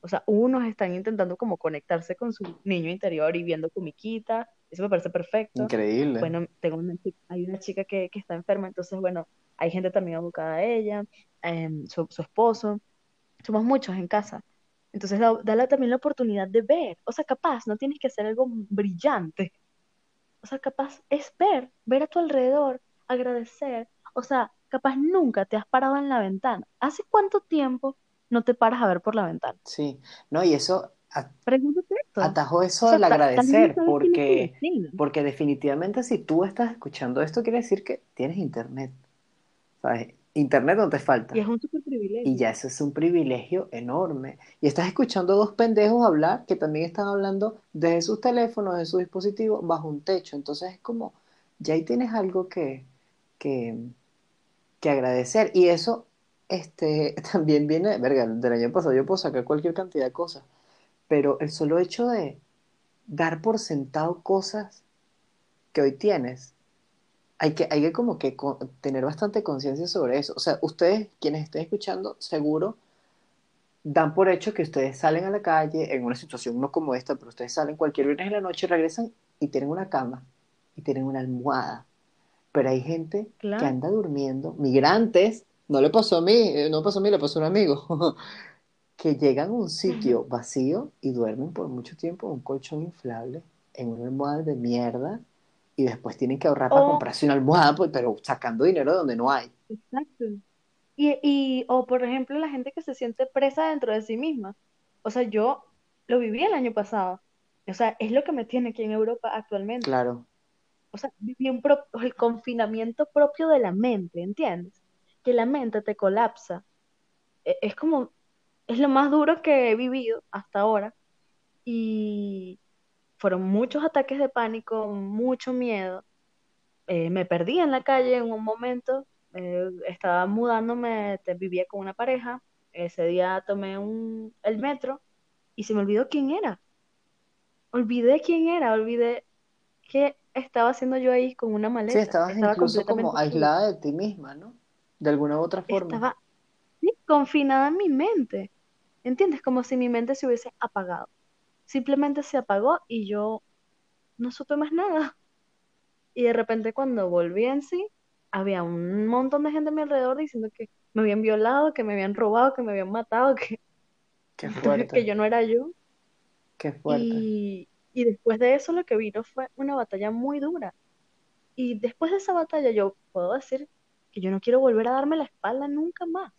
O sea, unos están intentando como conectarse con su niño interior y viendo comiquitas, eso me parece perfecto. Increíble. Bueno, tengo una chica, hay una chica que, que está enferma, entonces, bueno, hay gente también abocada a ella, em, su, su esposo, somos muchos en casa. Entonces, da- dale también la oportunidad de ver. O sea, capaz, no tienes que hacer algo brillante. O sea, capaz es ver, ver a tu alrededor, agradecer. O sea, capaz nunca te has parado en la ventana. ¿Hace cuánto tiempo no te paras a ver por la ventana? Sí, no, y eso a- Pregúntate esto. atajó eso O sea, del agradecer, porque, porque definitivamente si tú estás escuchando esto, quiere decir que tienes internet, ¿sabes? Internet no te falta. Y es un súper Y privilegio. ya eso es un privilegio enorme. Y estás escuchando dos pendejos hablar que también están hablando desde sus teléfonos, de sus dispositivos, bajo un techo. Entonces es como, ya ahí tienes algo que, que, que agradecer. Y eso este, también viene, verga, del año pasado yo puedo sacar cualquier cantidad de cosas, pero el solo hecho de dar por sentado cosas que hoy tienes, hay que, hay que como que tener bastante conciencia sobre eso. O sea, ustedes, quienes estén escuchando, seguro dan por hecho que ustedes salen a la calle en una situación no como esta, pero ustedes salen cualquier viernes en la noche, regresan y tienen una cama y tienen una almohada. Pero hay gente que anda durmiendo, migrantes, no le pasó a mí, eh, no pasó a mí, le pasó a un amigo, que llegan a un sitio vacío y duermen por mucho tiempo en un colchón inflable, en una almohada de mierda, y después tienen que ahorrar para O, comprarse una almohada, pues, pero sacando dinero de donde no hay. exacto. Y, y, o por ejemplo, la gente que se siente presa dentro de sí misma. O sea, yo lo viví el año pasado. O sea, es lo que me tiene aquí en Europa actualmente. Claro, O sea, viví un pro- el confinamiento propio de la mente, ¿entiendes? Que la mente te colapsa. E- Es como, es lo más duro que he vivido hasta ahora. Y fueron muchos ataques de pánico, mucho miedo. Eh, me perdí en la calle en un momento. eh, estaba mudándome, vivía con una pareja. Ese día tomé un, el metro y se me olvidó quién era. Olvidé quién era, olvidé qué estaba haciendo yo ahí con una sí, maleta. estabas Estaba incluso como completamente aislada de ti misma, ¿no? De alguna u otra forma. Estaba sí, confinada en mi mente. ¿Entiendes? Como si mi mente se hubiese apagado. Simplemente se apagó y yo no supe más nada. Y de repente cuando volví en sí, había un montón de gente a mi alrededor diciendo que me habían violado, que me habían robado, que me habían matado, que, Qué que yo no era yo. qué fuerte. Y, y después de eso lo que vino fue una batalla muy dura. Y después de esa batalla yo puedo decir que yo no quiero volver a darme la espalda nunca más.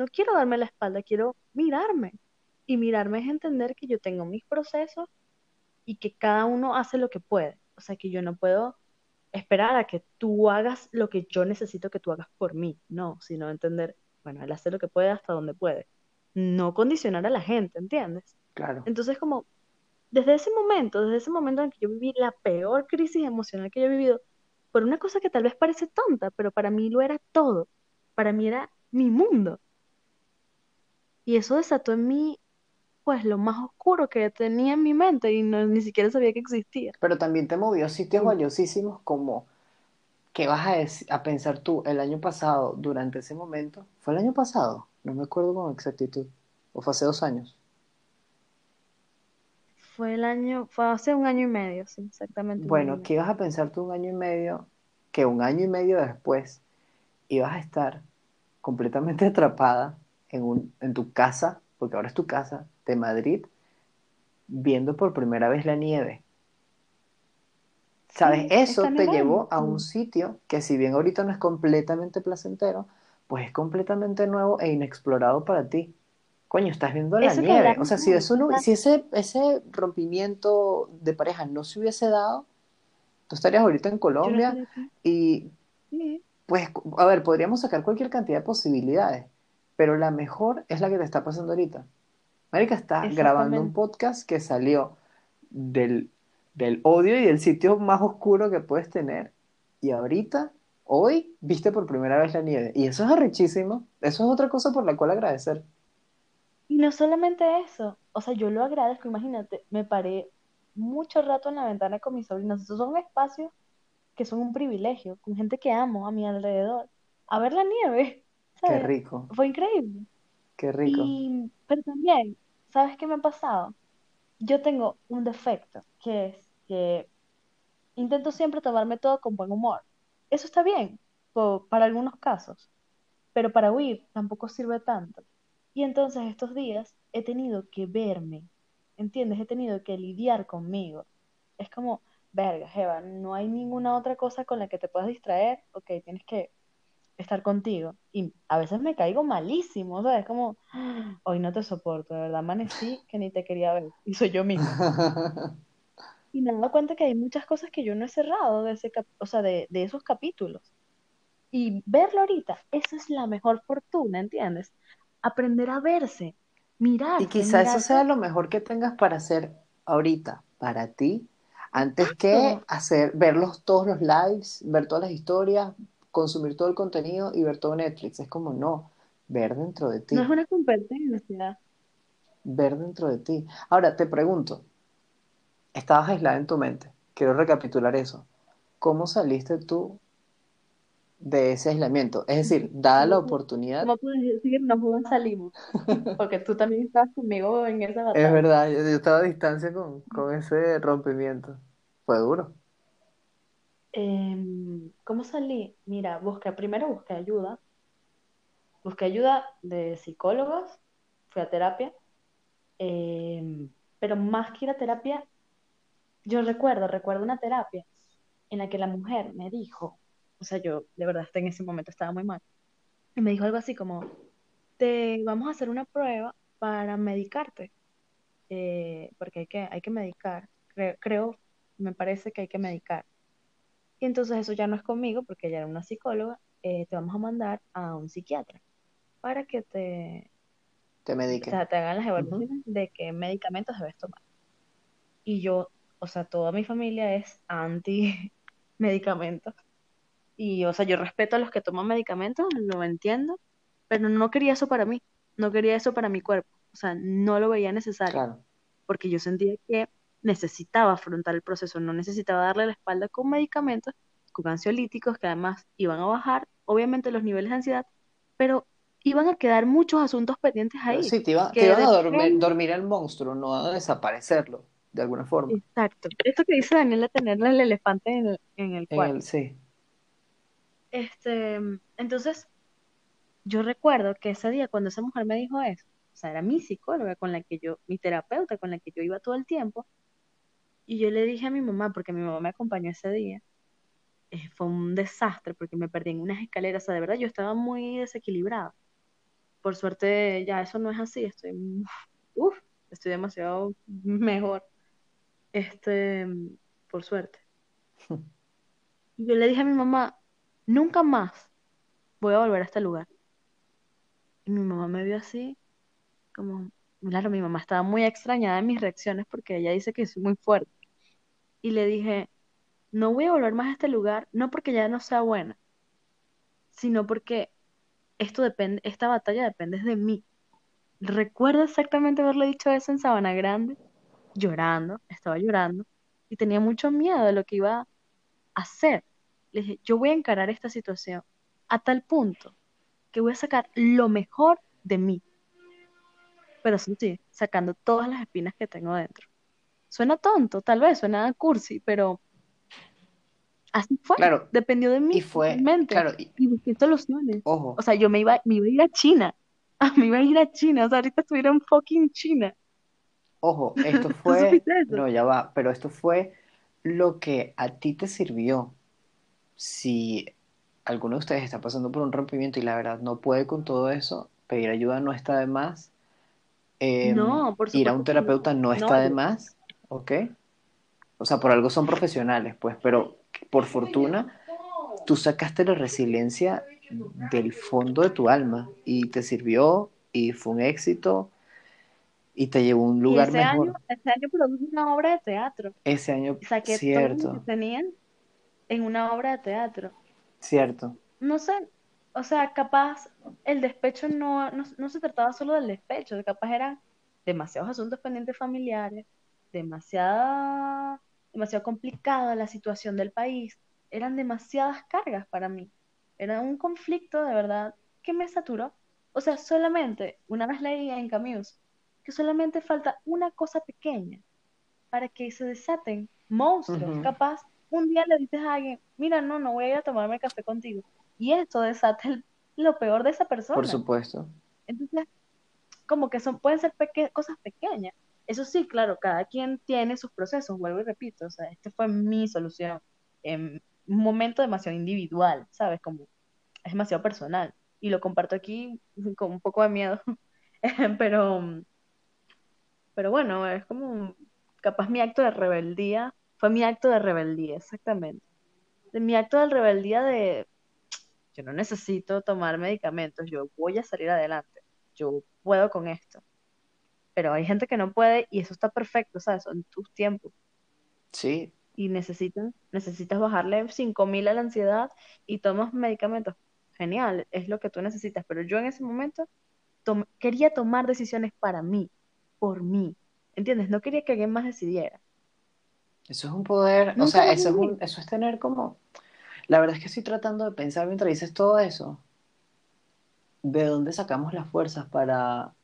No quiero darme la espalda, quiero mirarme. Y mirarme es entender que yo tengo mis procesos y que cada uno hace lo que puede. O sea, que yo no puedo esperar a que tú hagas lo que yo necesito que tú hagas por mí. No, sino entender, bueno, él hace lo que puede hasta donde puede. No condicionar a la gente, ¿entiendes? Claro, Entonces, como desde ese momento, desde ese momento en que yo viví la peor crisis emocional que yo he vivido, por una cosa que tal vez parece tonta, pero para mí lo era todo. Para mí era mi mundo. Y eso desató en mí, pues, lo más oscuro que tenía en mi mente y no, ni siquiera sabía que existía. pero también te movió a sitios valiosísimos como, ¿qué vas a, a pensar tú el año pasado durante ese momento? ¿Fue el año pasado? No me acuerdo con exactitud. ¿O fue hace dos años? fue el año, fue hace un año y medio, sí, exactamente Bueno. ¿qué ibas a pensar tú un año y medio? Que un año y medio después ibas a estar completamente atrapada en un, en tu casa, porque ahora es tu casa, de Madrid, viendo por primera vez la nieve. ¿Sabes? Sí, Eso te llevó a un sitio que si bien ahorita no es completamente placentero, pues es completamente nuevo e inexplorado para ti. Coño, estás viendo la Eso nieve. O sea, si eso no, si ese, ese rompimiento de pareja no se hubiese dado, tú estarías ahorita en no Colombia y Sí, pues, a ver, podríamos sacar cualquier cantidad de posibilidades, pero la mejor es la que te está pasando ahorita. Marica, estás grabando un podcast que salió del, del odio y del sitio más oscuro que puedes tener. Y ahorita, hoy, viste por primera vez la nieve. Y eso es arrechísimo. Eso es otra cosa por la cual agradecer. Y no solamente eso, o sea, yo lo agradezco, imagínate, me paré mucho rato en la ventana con mis sobrinos. Esos son espacios que son un privilegio, con gente que amo a mi alrededor, a ver la nieve, Qué ¿sabes? rico, Fue increíble. qué rico. Y, pero también, ¿sabes qué me ha pasado? Yo tengo un defecto, que es que intento siempre tomarme todo con buen humor. Eso está bien, po- para algunos casos, pero para huir tampoco sirve tanto. Y entonces estos días he tenido que verme, ¿entiendes? He tenido que lidiar conmigo. Es como, verga, Jeva, no hay ninguna otra cosa con la que te puedas distraer, ok, tienes que estar contigo. Y a veces me caigo malísimo, o sea, es como, "Ah, hoy no te soporto, de verdad, amanecí que ni te quería ver, y soy yo misma. Y me he dado cuenta que hay muchas cosas que yo no he cerrado de ese cap- o sea, de, de esos capítulos. Y verlo ahorita, esa es la mejor fortuna, ¿entiendes? Aprender a verse, Y mirarse, quizá eso sea mirarse lo mejor que tengas para hacer ahorita, para ti, antes que hacer, verlos todos los lives, ver todas las historias, consumir todo el contenido y ver todo Netflix. Es como no, ver dentro de No ti, es una competencia. ver dentro de ti. Ahora te pregunto, estabas aislada en tu mente, quiero recapitular eso. ¿Cómo saliste tú de ese aislamiento? Es decir, dada la ¿Cómo, pu- oportunidad, cómo puedes decir nos salimos? Porque tú también estabas conmigo en esa es batalla. verdad, yo, yo estaba a distancia con, con ese rompimiento. Fue duro. Em, ¿cómo salí? Mira, busqué, primero busqué ayuda. Busqué ayuda de psicólogos, fui a terapia. em, pero más que ir a terapia, yo recuerdo, recuerdo una terapia en la que la mujer me dijo, o sea, yo de verdad en ese momento estaba muy mal, y me dijo algo así como, te vamos a hacer una prueba para medicarte, eh, porque hay que, hay que medicar, creo, creo, me parece que hay que medicar. Y entonces eso ya no es conmigo, porque ella era una psicóloga, eh, te vamos a mandar a un psiquiatra para que te, Te o medique. sea, te hagan las evaluaciones de qué medicamentos debes tomar. Y yo, o sea, toda mi familia es anti medicamentos. Y, o sea, yo respeto a los que toman medicamentos, lo entiendo, pero no quería eso para mí, no quería eso para mi cuerpo. O sea, no lo veía necesario, Claro. porque yo sentía que necesitaba afrontar el proceso, no necesitaba darle la espalda con medicamentos, con ansiolíticos que además iban a bajar, obviamente, los niveles de ansiedad, pero iban a quedar muchos asuntos pendientes ahí, Sí, te iba, te iban a dormir, repente, dormir al monstruo, no a desaparecerlo, de alguna forma. exacto, esto que dice Daniel de tenerle el elefante en el, en el En cuarto. el, sí. Este, entonces, yo recuerdo que ese día cuando esa mujer me dijo eso, o sea, era mi psicóloga con la que yo, mi terapeuta con la que yo iba todo el tiempo, y yo le dije a mi mamá, porque mi mamá me acompañó ese día, eh, fue un desastre porque me perdí en unas escaleras, o sea, de verdad yo estaba muy desequilibrada. Por suerte ya eso no es así, estoy, uf, estoy demasiado mejor, este, por suerte. Y yo le dije a mi mamá, nunca más voy a volver a este lugar. Y mi mamá me vio así, como, claro, mi mamá estaba muy extrañada en mis reacciones porque ella dice que soy muy fuerte. Y le dije, no voy a volver más a este lugar, no porque ya no sea buena, sino porque esto depende, esta batalla depende de mí. Recuerdo exactamente haberle dicho eso en Sabana Grande, llorando, estaba llorando, y tenía mucho miedo de lo que iba a hacer. Le dije, yo voy a encarar esta situación a tal punto que voy a sacar lo mejor de mí. Pero eso sí, sacando todas las espinas que tengo dentro. Suena tonto, tal vez, suena cursi, pero así fue. Claro, Dependió de mí y fue, totalmente. claro, y- Y busqué soluciones. ojo, O sea, yo me iba, me iba a ir a China. Me iba a ir a China. O sea, ahorita estuviera en fucking China. Ojo, esto ¿Tú fue, no, ya va, pero esto fue lo que a ti te sirvió. Si alguno de ustedes está pasando por un rompimiento y la verdad no puede con todo eso, pedir ayuda no está de más. Em, No, por ir a un terapeuta no. está de más, ¿ok? O sea, por algo son profesionales, pues, pero por fortuna tú sacaste la resiliencia del fondo de tu alma y te sirvió y fue un éxito y te llevó a un lugar ese año, mejor. ese año produje una obra de teatro. Ese año, Saqué todo lo que cierto, tenía en una obra de teatro. cierto. No sé, o sea, capaz el despecho no, no, no se trataba solo del despecho, capaz eran demasiados asuntos pendientes familiares, demasiada, demasiado complicada la situación del país, eran demasiadas cargas para mí, era un conflicto de verdad que me saturó. O sea, solamente, una vez leí en Camus, que solamente falta una cosa pequeña para que se desaten monstruos. Ujú, Capaz, un día le dices a alguien, mira, no, no voy a ir a tomarme café contigo. Y esto desata el- lo peor de esa Por persona. supuesto. Entonces, como que son, pueden ser peque- cosas pequeñas. Eso sí, claro, cada quien tiene sus procesos, vuelvo y repito. O sea, esta fue mi solución en un momento demasiado individual, ¿sabes? Como es demasiado personal. Y lo comparto aquí con un poco de miedo. Pero, pero bueno, es como capaz mi acto de rebeldía, fue mi acto de rebeldía, exactamente. De mi acto de rebeldía de yo no necesito tomar medicamentos, yo voy a salir adelante, yo puedo con esto. Pero hay gente que no puede y eso está perfecto, ¿sabes? Son tus tiempos Sí, y necesitan, necesitas bajarle 5000 a la ansiedad y tomas medicamentos. Genial, es lo que tú necesitas, pero yo en ese momento tom- quería tomar decisiones para mí, por mí, ¿entiendes? No quería que alguien más decidiera. eso es un poder, o Nunca sea, más eso es un, eso es tener como, la verdad es que estoy tratando de pensar mientras dices todo eso, ¿de dónde sacamos las fuerzas para,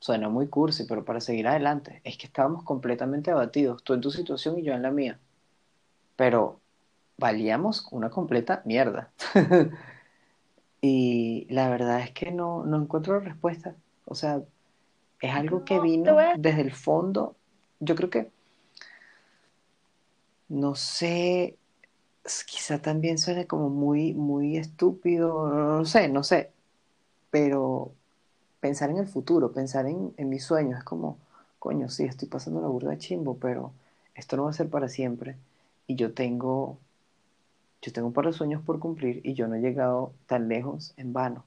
suena muy cursi, pero para seguir adelante? Es que estábamos completamente abatidos, tú en tu situación y yo en la mía, pero valíamos una completa mierda. Y la verdad es que no, no encuentro respuesta. O sea, es algo que vino desde el fondo. Yo creo que, no sé, quizá también suene como muy, muy estúpido, no, no sé, no sé, pero pensar en el futuro, pensar en, en mis sueños, es como, coño, sí, estoy pasando la burda de chimbo, pero esto no va a ser para siempre. Y yo tengo, yo tengo un par de sueños por cumplir y yo no he llegado tan lejos en vano.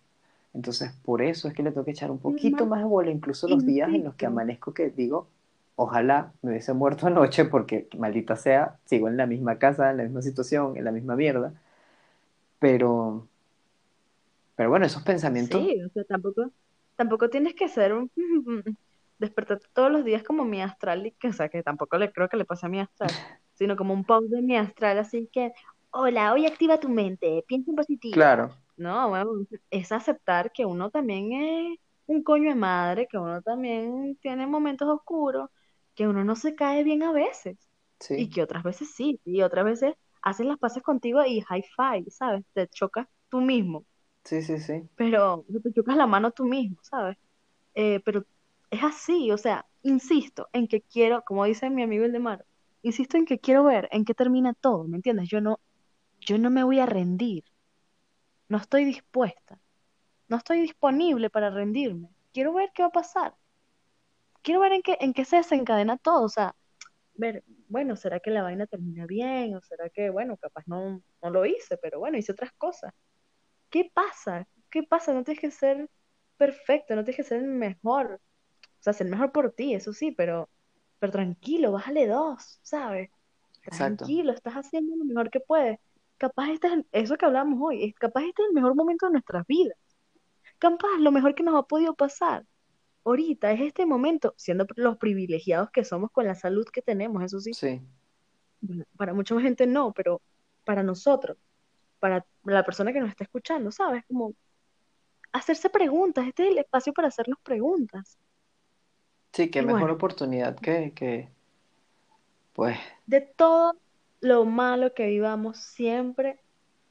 Entonces, por eso es que le tengo que echar un poquito Más, de bola, incluso los días en los que amanezco que digo, ojalá me hubiese muerto anoche porque, maldita sea, sigo en la misma casa, en la misma situación, en la misma mierda. Pero, pero bueno, esos pensamientos, sí, o sea, tampoco, tampoco tienes que ser un... despertarte todos los días como mi astral, y que, o sea, que tampoco le creo que le pase a mi astral, sino como un post de mi astral, así que, hola, hoy activa tu mente, piensa en positivo. claro, No, bueno, es aceptar que uno también es un coño de madre, que uno también tiene momentos oscuros, que uno no se cae bien a veces, y sí, que otras veces sí, y otras veces haces las paces contigo y high five, ¿sabes? Te chocas tú mismo, sí, sí, sí, pero te chocas la mano tú mismo, ¿sabes? Eh, pero es así, o sea, insisto en que quiero, como dice mi amigo el de Mar, insisto en que quiero ver en qué termina todo, ¿me entiendes? Yo no, yo no me voy a rendir, no estoy dispuesta, no estoy disponible para rendirme. Quiero ver qué va a pasar, quiero ver en qué, en qué se desencadena todo, o sea, ver, bueno, ¿será que la vaina termina bien? ¿O será que, bueno, capaz no, no lo hice, pero bueno, hice otras cosas? ¿Qué pasa? ¿Qué pasa? No tienes que ser perfecto, no tienes que ser el mejor. O sea, ser mejor por ti, eso sí, pero, pero tranquilo, bájale dos, ¿sabes? exacto, Tranquilo, estás haciendo lo mejor que puedes. Capaz este es el- eso que hablamos hoy, es, capaz este es el mejor momento de nuestras vidas. Capaz lo mejor que nos ha podido pasar ahorita es este momento, siendo los privilegiados que somos con la salud que tenemos, eso sí. sí, Para mucha gente no, pero para nosotros, para la persona que nos está escuchando, ¿sabes? Como hacerse preguntas, este es el espacio para hacernos preguntas. sí, qué Y mejor bueno, oportunidad que, que, pues, de todo lo malo que vivamos, siempre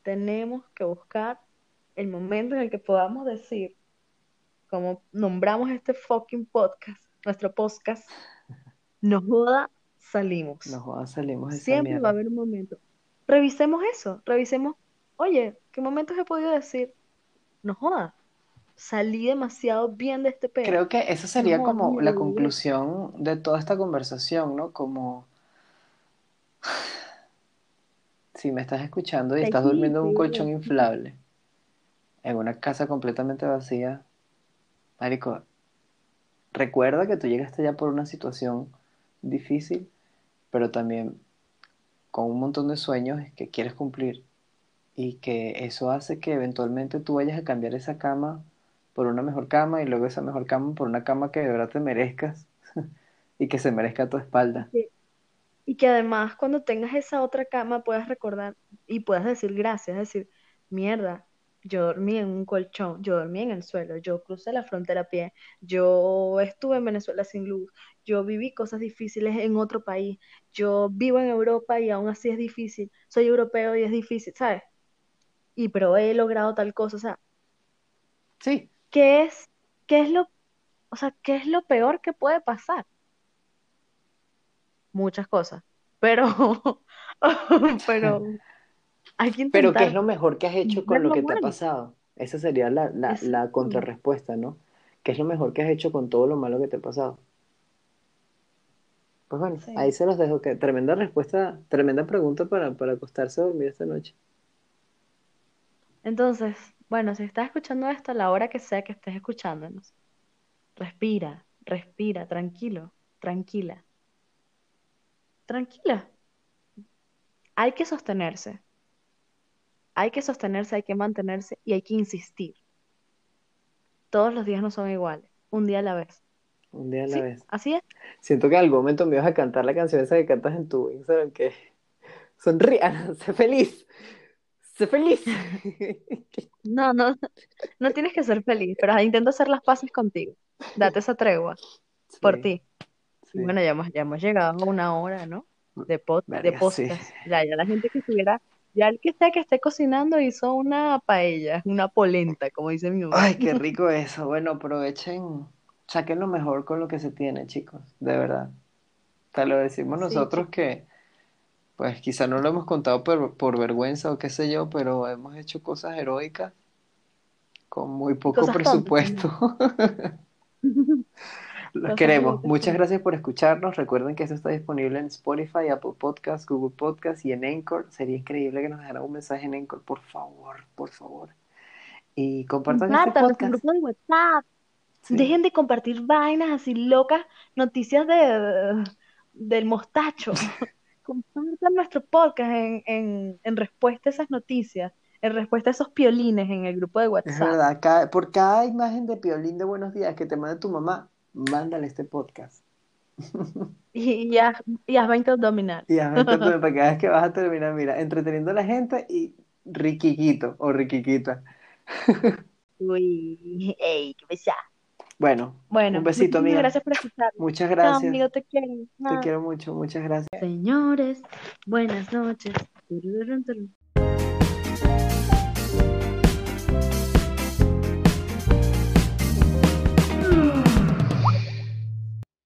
tenemos que buscar el momento en el que podamos decir, como nombramos este fucking podcast, nuestro podcast, nos joda, salimos. Nos joda, salimos Siempre va a haber un momento. Revisemos eso, revisemos, oye, ¿qué momentos he podido decir? No joda, salí demasiado bien de este pedo. Creo que eso sería No, como la conclusión de toda esta conversación, ¿no? Como si me estás escuchando y estás durmiendo en un colchón inflable, en una casa completamente vacía, Marico, recuerda que tú llegaste ya por una situación difícil, pero también con un montón de sueños que quieres cumplir y que eso hace que eventualmente tú vayas a cambiar esa cama por una mejor cama y luego esa mejor cama por una cama que de verdad te merezcas y que se merezca tu espalda. Y que además cuando tengas esa otra cama puedas recordar y puedas decir gracias, decir, mierda, yo dormí en un colchón, yo dormí en el suelo, yo crucé la frontera a pie, yo estuve en Venezuela sin luz, yo viví cosas difíciles en otro país, yo vivo en Europa y aún así es difícil, soy europeo y es difícil, ¿sabes? Y pero he logrado tal cosa, o sea, Sí, ¿qué es, qué es lo, o sea, qué es lo peor que puede pasar? Muchas cosas, pero, pero hay que pero ¿qué es intentar lo mejor que has hecho con lo lo que te ha pasado? Esa sería la, la, la contrarrespuesta, ¿no? ¿Qué es lo mejor que has hecho con todo lo malo que te ha pasado? Pues bueno, Sí. ahí se los dejo. Que tremenda respuesta, tremenda pregunta para, para acostarse a dormir esta noche. Entonces, bueno, si estás escuchando esto a la hora que sea que estés escuchándonos, respira, respira, tranquilo, tranquila, tranquila. Hay que sostenerse, hay que sostenerse, hay que mantenerse y hay que insistir. Todos los días no son iguales, un día a la vez. Un día a la Sí, vez. así es. Siento que en algún momento me ibas a cantar la canción esa que cantas en tu Instagram, que sonríe, sé feliz, sé feliz. No, no, no tienes que ser feliz, pero intenta hacer las paces contigo. Date esa tregua por ti. Sí. bueno, ya hemos, ya hemos llegado a una hora, ¿no? De, pod- de sí. podcast. Ya, ya la gente que estuviera, ya el que sea que esté cocinando hizo una paella, una polenta, como dice mi mamá. Ay, qué rico eso. Bueno, aprovechen, saquen lo mejor con lo que se tiene, chicos, de verdad. Te lo decimos nosotros que, pues quizá no lo hemos contado por, por vergüenza o qué sé yo, pero hemos hecho cosas heroicas con muy poco Cosas presupuesto. Los queremos. Muchas gracias por escucharnos. Recuerden que esto está disponible en Spotify, Apple Podcasts, Google Podcasts y en Anchor. Sería increíble que nos dejaran un mensaje en Anchor, por favor, por favor. Y compartan este podcast. grupo de WhatsApp. Sí. Dejen de compartir vainas así locas, noticias de, del mostacho. Compartan nuestro podcast en, en, en respuesta a esas noticias, en respuesta a esos piolines en el grupo de Es WhatsApp. verdad, cada- por cada imagen de Piolín de Buenos Días que te mande tu mamá, mándale este podcast. Y, y haz, y haz 20 abdominales. Y hazme tanto para cada vez que vas a terminar, mira, entreteniendo a la gente y riquiquito o riquiquita. Uy, ey, qué pesada. Bueno, Bueno, un besito, amiga. gracias por. Muchas gracias. amigo, te quiero. Te quiero mucho, muchas gracias. Señores, buenas noches.